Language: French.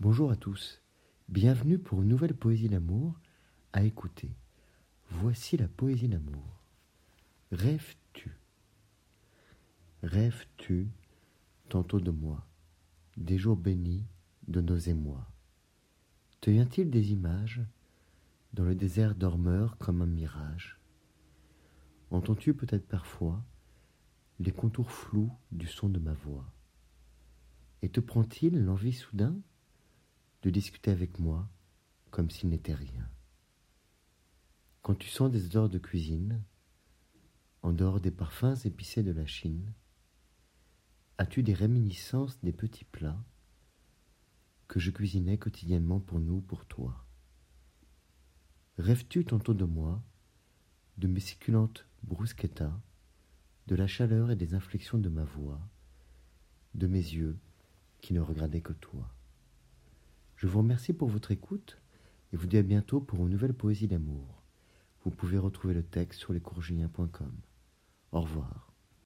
Bonjour à tous, bienvenue pour une nouvelle poésie d'amour à écouter. Voici la poésie d'amour. Rêves-tu? Rêves-tu tantôt de moi, des jours bénis de nos émois? Te vient-il des images dans le désert dormeur comme un mirage? Entends-tu peut-être parfois les contours flous du son de ma voix? Et te prend-il l'envie soudain de discuter avec moi comme s'il n'était rien. Quand tu sens des odeurs de cuisine, en dehors des parfums épicés de la Chine, as-tu des réminiscences des petits plats que je cuisinais quotidiennement pour nous, pour toi? Rêves-tu tantôt de moi, de mes succulentes bruschettas, de la chaleur et des inflexions de ma voix, de mes yeux qui ne regardaient que toi? Je vous remercie pour votre écoute et vous dis à bientôt pour une nouvelle poésie d'amour. Vous pouvez retrouver le texte sur lescourgiliens.com. Au revoir.